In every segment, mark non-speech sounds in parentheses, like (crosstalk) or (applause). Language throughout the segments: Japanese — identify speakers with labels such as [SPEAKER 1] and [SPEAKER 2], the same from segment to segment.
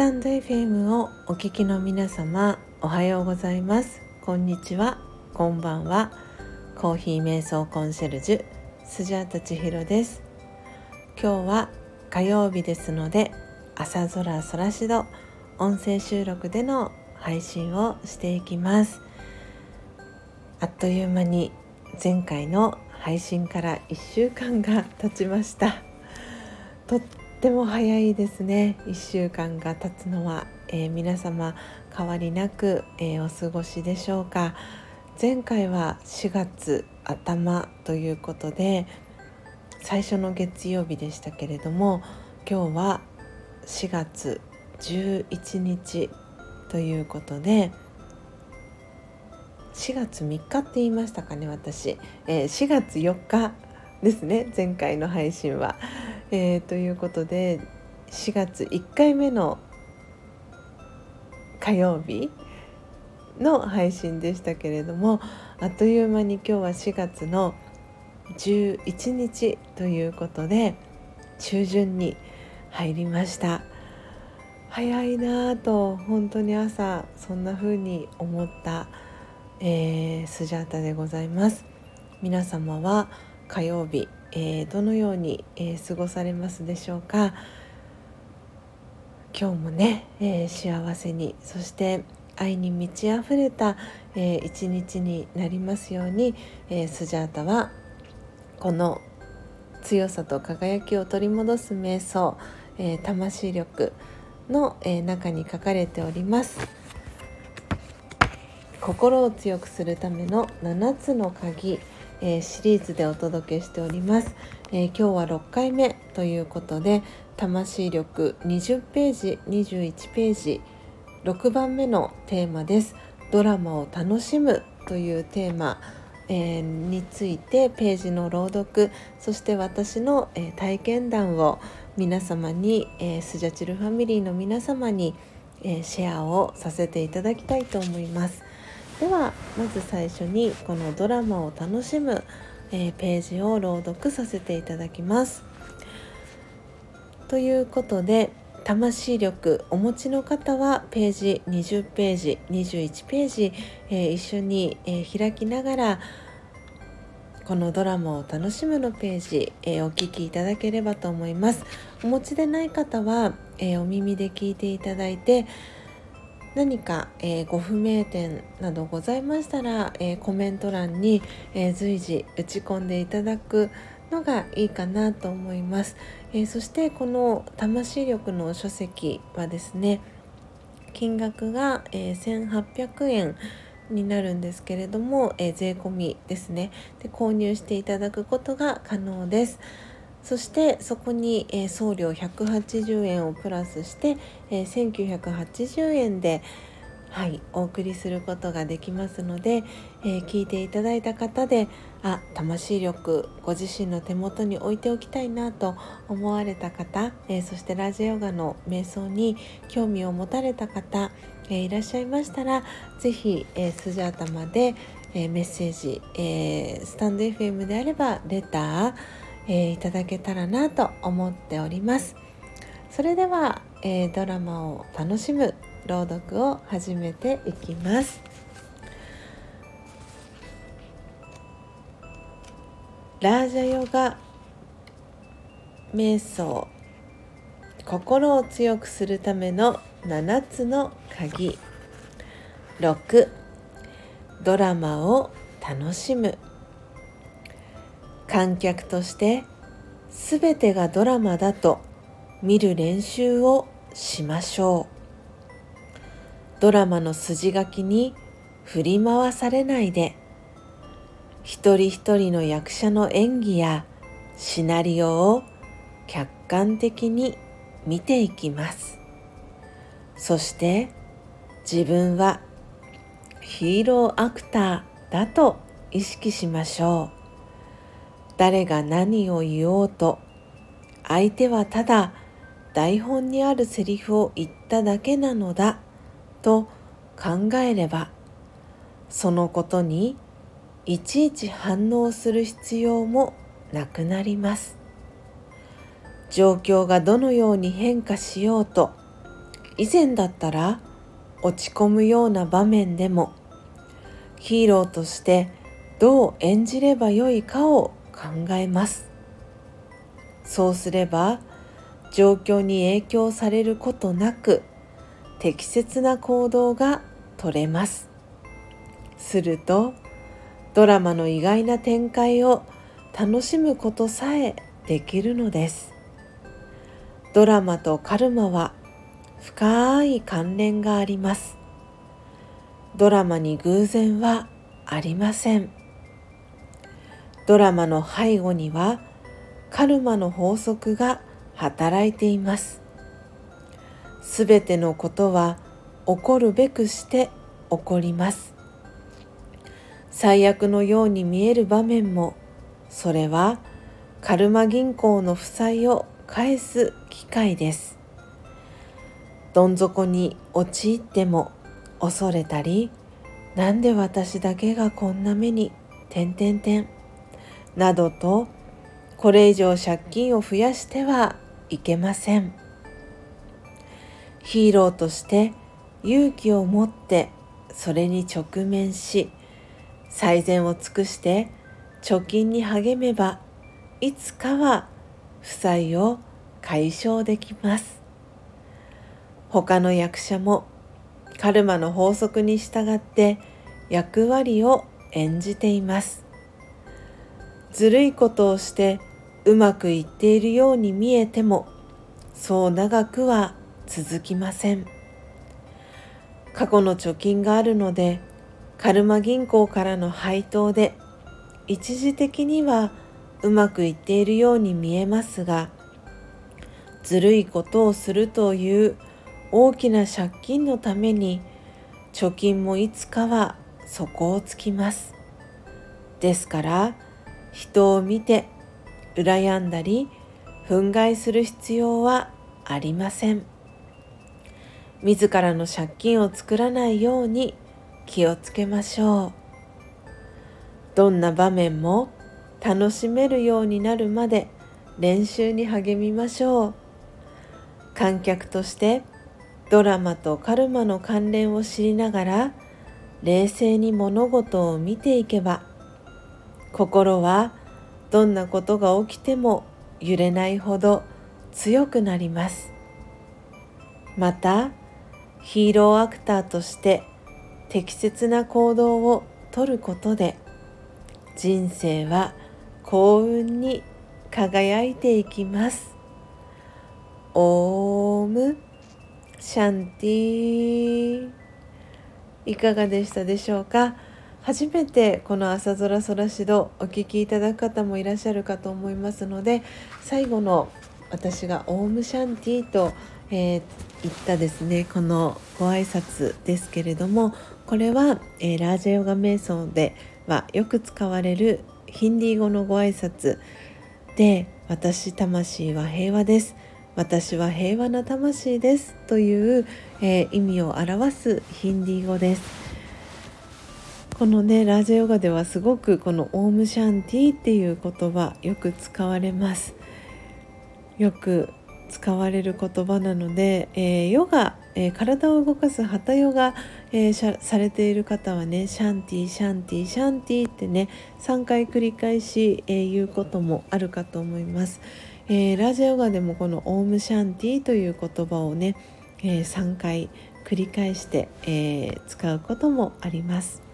[SPEAKER 1] タンド FM をお聞きの皆様おはようございます。こんにちは。こんばんは。コーヒー瞑想コンシェルジュスジャータ千尋です。今日は火曜日ですので朝空空しど音声収録での配信をしていきます。あっという間に前回の配信から1週間が経ちました。とっても早いですね。1週間が経つのは、えー、皆様変わりなく、えー、お過ごしでしょうか。前回は4月頭ということで最初の月曜日でしたけれども今日は4月11日ということで4月3日って言いましたかね私、えー、4月4日ですね前回の配信は。えー、ということで4月1回目の火曜日の配信でしたけれどもあっという間に今日は4月の11日ということで中旬に入りました早いなぁと本当に朝そんな風に思ったえー、スジャータでございます皆様は火曜日、えー、どのように、えー、過ごされますでしょうか？今日もね、え幸せにそして愛に満ち溢れた、え一日になりますように、えスジャータはこの強さと輝きを取り戻す瞑想、え魂力の、え中に書かれております。心を強くするための7つの鍵、えー、シリーズでお届けしております、えー、今日は6回目ということで魂力20ページ21ページ6番目のテーマですドラマを楽しむというテーマ、えー、についてページの朗読そして私の、え体験談を皆様に、えスジャチルファミリーの皆様に、えシェアをさせていただきたいと思います。ではまず最初にこのドラマを楽しむ、えー、ページを朗読させていただきます。ということで魂力お持ちの方はページ20ページ21ページ、えー、一緒に、えー、開きながらこのドラマを楽しむのページ、えー、お聞きいただければと思いますお持ちでない方は、えお耳で聞いていただいて何か、えー、ご不明点などございましたら、えー、コメント欄に、えー、随時打ち込んでいただくのがいいかなと思います、えそしてこの魂力の書籍はですね金額が、え1800円になるんですけれども、え税込みですねで購入していただくことが可能です。そしてそこに、送料180円をプラスして、えー、1980円で、はい、お送りすることができますので、えー、聞いていただいた方であ魂力ご自身の手元に置いておきたいなと思われた方、えそしてラジオヨガの瞑想に興味を持たれた方、えいらっしゃいましたら是非、えスジャータまで、えメッセージ、えスタンド FM であればレターえー、いただけたらなと思っております。それでは、えー、ドラマを楽しむ朗読を始めていきます。ラージャヨガ瞑想心を強くするための7つの鍵。6ドラマを楽しむ。観客として全てがドラマだと見る練習をしましょう。ドラマの筋書きに振り回されないで一人一人の役者の演技やシナリオを客観的に見ていきます。そして自分はヒーローアクターだと意識しましょう。誰が何を言おうと相手はただ台本にあるセリフを言っただけなのだと考えればそのことにいちいち反応する必要もなくなります。状況がどのように変化しようと以前だったら落ち込むような場面でもヒーローとしてどう演じればよいかを考えます。そうすれば状況に影響されることなく適切な行動が取れます。するとドラマの意外な展開を楽しむことさえできるのです。ドラマとカルマは深い関連があります。ドラマに偶然はありません。ドラマの背後にはカルマの法則が働いています。すべてのことは起こるべくして起こります。最悪のように見える場面もそれはカルマ銀行の負債を返す機会です。どん底に陥っても恐れたりなんで私だけがこんな目に点々点などとこれ以上借金を増やしてはいけません。ヒーローとして勇気を持ってそれに直面し最善を尽くして貯金に励めばいつかは負債を解消できます。他の役者もカルマの法則に従って役割を演じています。ずるいことをしてうまくいっているように見えてもそう長くは続きません。過去の貯金があるのでカルマ銀行からの配当で一時的にはうまくいっているように見えますがずるいことをするという大きな借金のために貯金もいつかは底をつきます。ですから人を見て羨んだり憤慨する必要はありません。自らの借金を作らないように気をつけましょう。どんな場面も楽しめるようになるまで練習に励みましょう。観客としてドラマとカルマの関連を知りながら冷静に物事を見ていけば心はどんなことが起きても揺れないほど強くなります。またヒーローアクターとして適切な行動をとることで人生は幸運に輝いていきます。オームシャンティいかがでしたでしょうか？初めてこの朝空空しどお聞きいただく方もいらっしゃるかと思いますので最後の私がオームシャンティと、えー、言ったですねこのご挨拶ですけれどもこれは、えー、ラージャヨガ瞑想ではよく使われるヒンディー語のご挨拶で「私魂は平和です」「私は平和な魂です」という、えー、意味を表すヒンディー語です。このねラージャヨガではすごくこのオームシャンティっていう言葉よく使われます。よく使われる言葉なので、えー、ヨガ、えー、体を動かすハタヨガ、えー、されている方はねシャンティシャンティシャンティってね3回繰り返し、え言うこともあるかと思います、えラジオヨガでもこのオームシャンティという言葉をね、え3回繰り返して、え使うこともあります。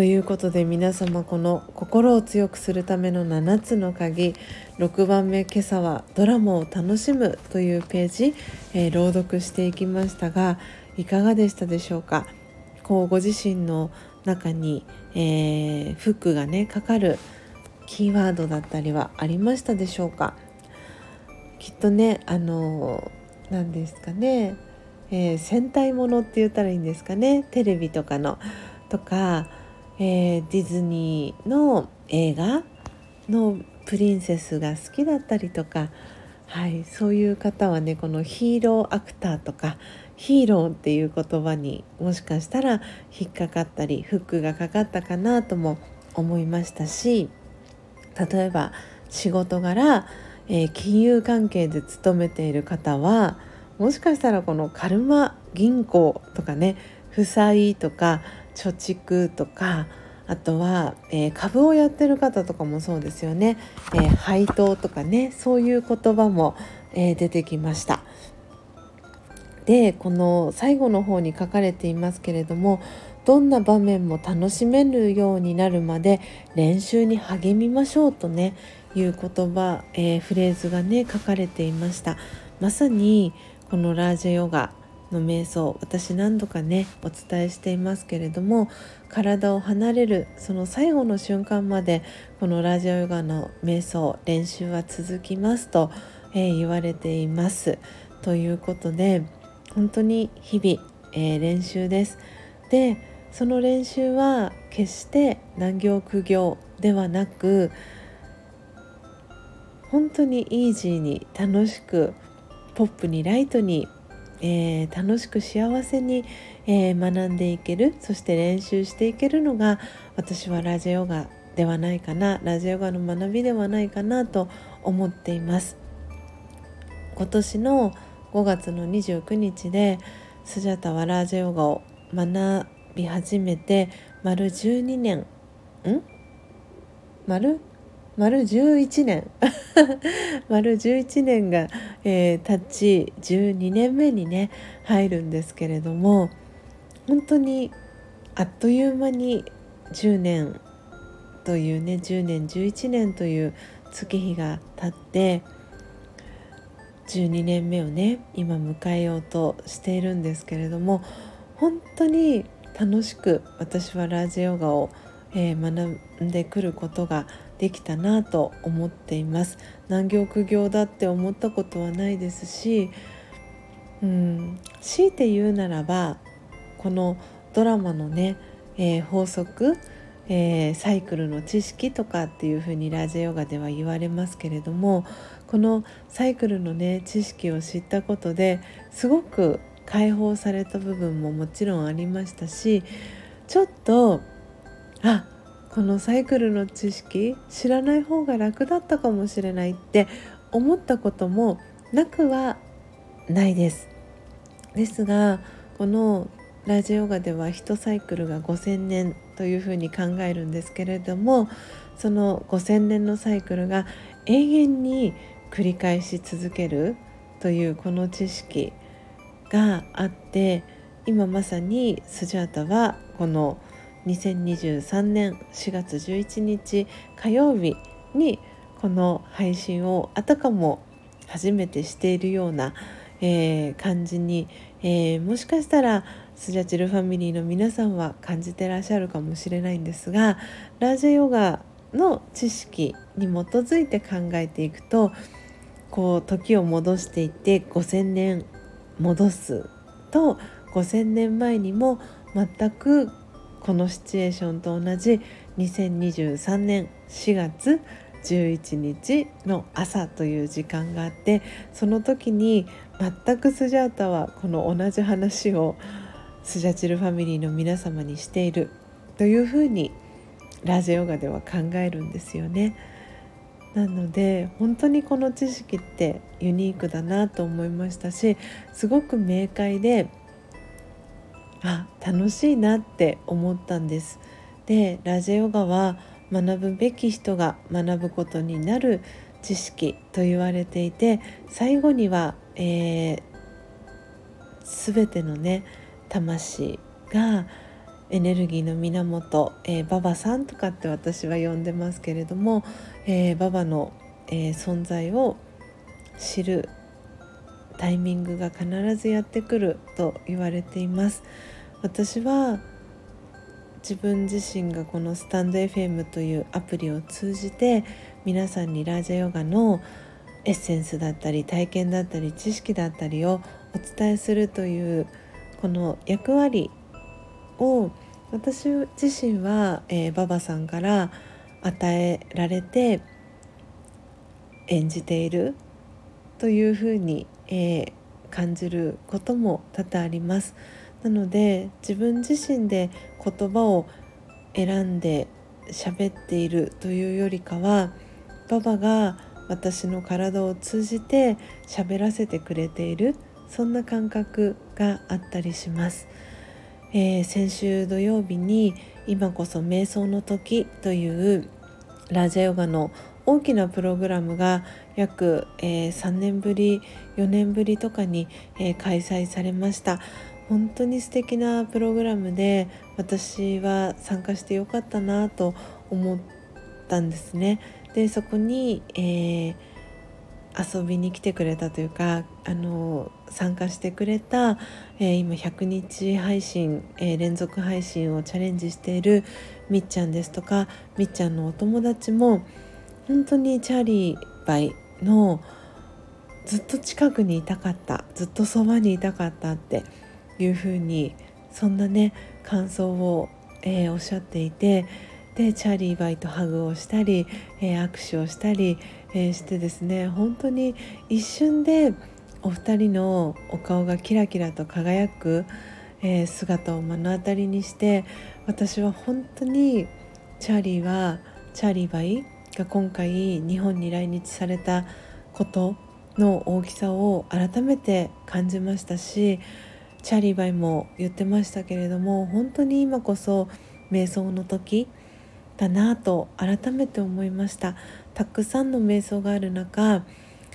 [SPEAKER 1] ということで皆様この心を強くするための7つの鍵6番目今朝はドラマを楽しむというページ、えー、朗読していきましたがいかがでしたでしょうか？こうご自身の中に、えー、フックがねかかるキーワードだったりはありましたでしょうか？きっとねあの何ですかね、えー、戦隊ものって言ったらいいんですかね？テレビとかの。とかえー、ディズニーの映画のプリンセスが好きだったりとか、はい、そういう方はねこのヒーローアクターとかヒーローっていう言葉にもしかしたら引っかかったりフックがかかったかなとも思いましたし例えば仕事柄、えー、金融関係で勤めている方はもしかしたらこのカルマ銀行とかね負債とか貯蓄とかあとは、えー、株をやってる方とかもそうですよね、えー、配当とかねそういう言葉も、えー、出てきました。でこの最後の方に書かれていますけれどもどんな場面も楽しめるようになるまで練習に励みましょうとねいう言葉、えー、フレーズがね書かれていましたまさにこのラージャヨガの瞑想私何度かねお伝えしていますけれども体を離れるその最後の瞬間までこのラジャヨガの瞑想練習は続きますと、えー、言われています。ということで本当に日々、えー、練習です。でその練習は決して難行苦行ではなく本当にイージーに楽しくポップにライトに、えー、楽しく幸せに、えー、学んでいけるそして練習していけるのが私はラジオヨガではないかなラジオヨガの学びではないかなと思っています。今年の5月の29日でスジャタはラージヨガを学び始めて丸12年ん？丸？丸11年。(laughs) 丸11年が、えー、経ち12年目にね入るんですけれども本当にあっという間に10年というね10年11年という月日が経って12年目をね今迎えようとしているんですけれども本当に楽しく私はラージヨガを、えー、学んでくることができたなと思っています。難行苦行だって思ったことはないですしうん強いて言うならばこのドラマのね、えー、法則、えー、サイクルの知識とかっていうふうにラジオヨガでは言われますけれどもこのサイクルのね知識を知ったことですごく解放された部分ももちろんありましたしちょっとあこのサイクルの知識知らない方が楽だったかもしれないって思ったこともなくはないです。ですがこのラジオガでは1サイクルが5,000年というふうに考えるんですけれどもその5,000年のサイクルが永遠に繰り返し続けるというこの知識があって今まさにスジャータはこの「2023年4月11日火曜日にこの配信をあたかも初めてしているような、えー、感じに、えー、もしかしたらスジャチルファミリーの皆さんは感じてらっしゃるかもしれないんですがラージャヨガの知識に基づいて考えていくとこう時を戻していって5,000年戻すと5,000年前にも全くこのシチュエーションと同じ2023年4月11日の朝という時間があってその時に全くスジャータはこの同じ話をスジャチルファミリーの皆様にしているというふうにラジオガでは考えるんですよね。なので本当にこの知識ってユニークだなと思いましたしすごく明快であ楽しいなって思ったんです。でラジオガは学ぶべき人が学ぶことになる知識と言われていて最後には、えー、全てのね魂がエネルギーの源、えー、ババさんとかって私は呼んでますけれども、えー、ババの、えー、存在を知るタイミングが必ずやってくると言われています。私は自分自身がこのスタンド FM というアプリを通じて皆さんにラージャヨガのエッセンスだったり体験だったり知識だったりをお伝えするというこの役割を私自身は、えー、ババさんから与えられて演じているというふうにえー、感じることも多々あります。なので自分自身で言葉を選んで喋っているというよりかはババが私の体を通じて喋らせてくれているそんな感覚があったりします、えー、先週土曜日に今こそ瞑想の時というラジャヨガの大きなプログラムが約、えー、3年ぶり4年ぶりとかに、えー、開催されました。本当に素敵なプログラムで私は参加してよかったなと思ったんですね。でそこに、えー、遊びに来てくれたというかあの参加してくれた、えー、今100日配信、えー、連続配信をチャレンジしているみっちゃんですとかみっちゃんのお友達も本当にチャーリーバイのずっと近くにいたかったずっとそばにいたかったっていうふうにそんなね感想を、えー、おっしゃっていてでチャーリーバイとハグをしたり、えー、握手をしたり、えー、してですね本当に一瞬でお二人のお顔がキラキラと輝く、え、姿を目の当たりにして私は本当にチャーリーはチャーリーバイが今回日本に来日されたことの大きさを改めて感じましたしチャーリーバイも言ってましたけれども本当に今こそ瞑想の時だなと改めて思いました。たくさんの瞑想がある中、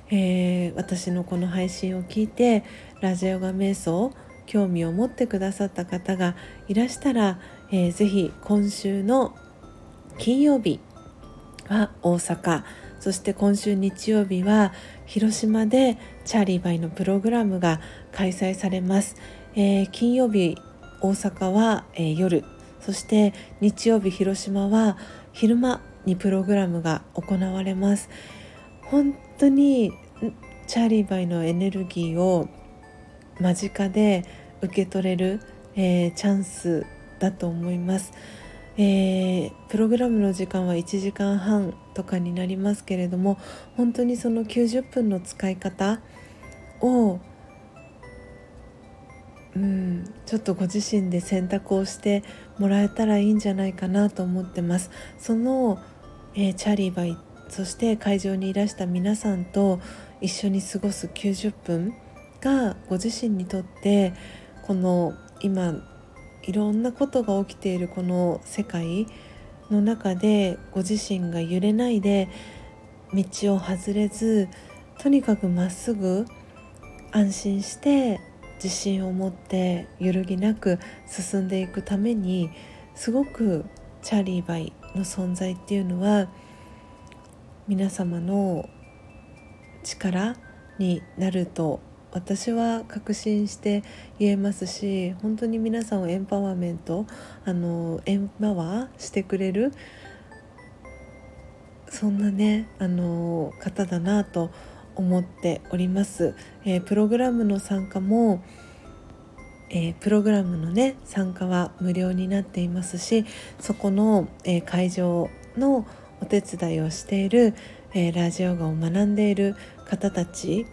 [SPEAKER 1] えー、私のこの配信を聞いてラジオが瞑想興味を持ってくださった方がいらしたら、えー、ぜひ今週の金曜日は大阪。そして今週日曜日は広島でチャーリーバイのプログラムが開催されます、えー、金曜日大阪は、えー、夜。そして日曜日広島は昼間にプログラムが行われます。本当にチャーリーバイのエネルギーを間近で受け取れる、えー、チャンスだと思います、えー、プログラムの時間は1時間半とかになりますけれども本当にその90分の使い方をうん、ちょっとご自身で選択をしてもらえたらいいんじゃないかなと思ってます。その、えー、チャリーバイそして会場にいらした皆さんと一緒に過ごす90分がご自身にとってこの今いろんなことが起きているこの世界の中でご自身が揺れないで道を外れずとにかくまっすぐ安心して自信を持って揺るぎなく進んでいくためにすごくチャーリーバイの存在っていうのは皆様の力になると私は確信して言えますし本当に皆さんをエンパワーメントあのエンパワーしてくれるそんなねあの方だなと思っております、えー、プログラムの参加も、えー、プログラムのね参加は無料になっていますしそこの、えー、会場のお手伝いをしている、えラジオガを学んでいる方たち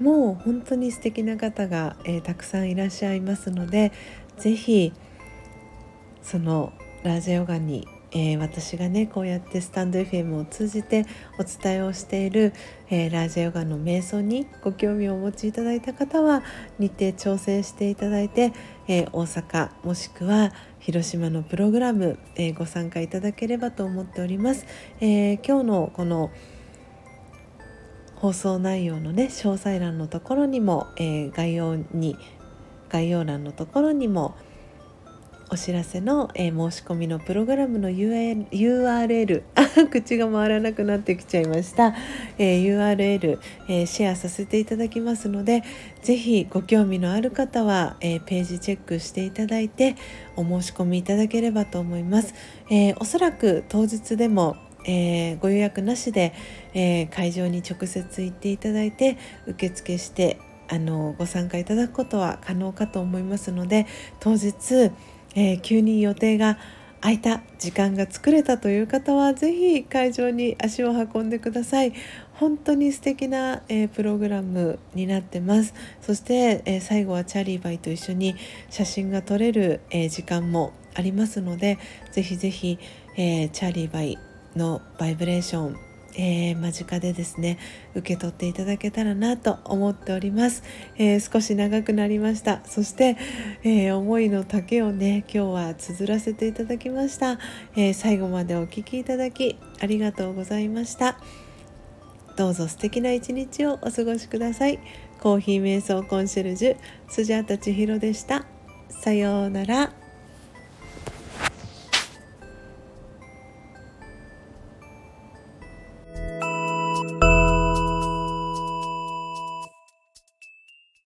[SPEAKER 1] もう本当に素敵な方が、えたくさんいらっしゃいますので是非そのラージオガにえー、私がねこうやってスタンド FM を通じてお伝えをしている、えー、ラージャヨガの瞑想にご興味をお持ちいただいた方は日程調整していただいて、え、大阪もしくは広島のプログラム、えご参加いただければと思っております。え今日のこの放送内容のね詳細欄のところにも、え概要に概要欄のところにもお知らせの、えー、申し込みのプログラムの URL (laughs) 口が回らなくなってきちゃいました、えー、URL、えー、シェアさせていただきますので是非ご興味のある方は、えページチェックしていただいてお申し込みいただければと思います、えおそらく当日でもえー、ご予約なしで、えー、会場に直接行っていただいて受付してあのご参加いただくことは可能かと思いますので当日えー、急に予定が空いた時間が作れたという方は是非会場に足を運んでください。本当に素敵な、えー、プログラムになってます。そして、えー、最後はチャーリーバイと一緒に写真が撮れる、え時間もありますので是非是非、えチャーリーバイのバイブレーションえー、間近でですね受け取っていただけたらなと思っております、えー、少し長くなりました。そして、えー、思いの丈をね今日は綴らせていただきました、え最後までお聴きいただきありがとうございました。どうぞ素敵な一日をお過ごしください。コーヒー瞑想コンシェルジュスジャータ千尋でした。さようなら。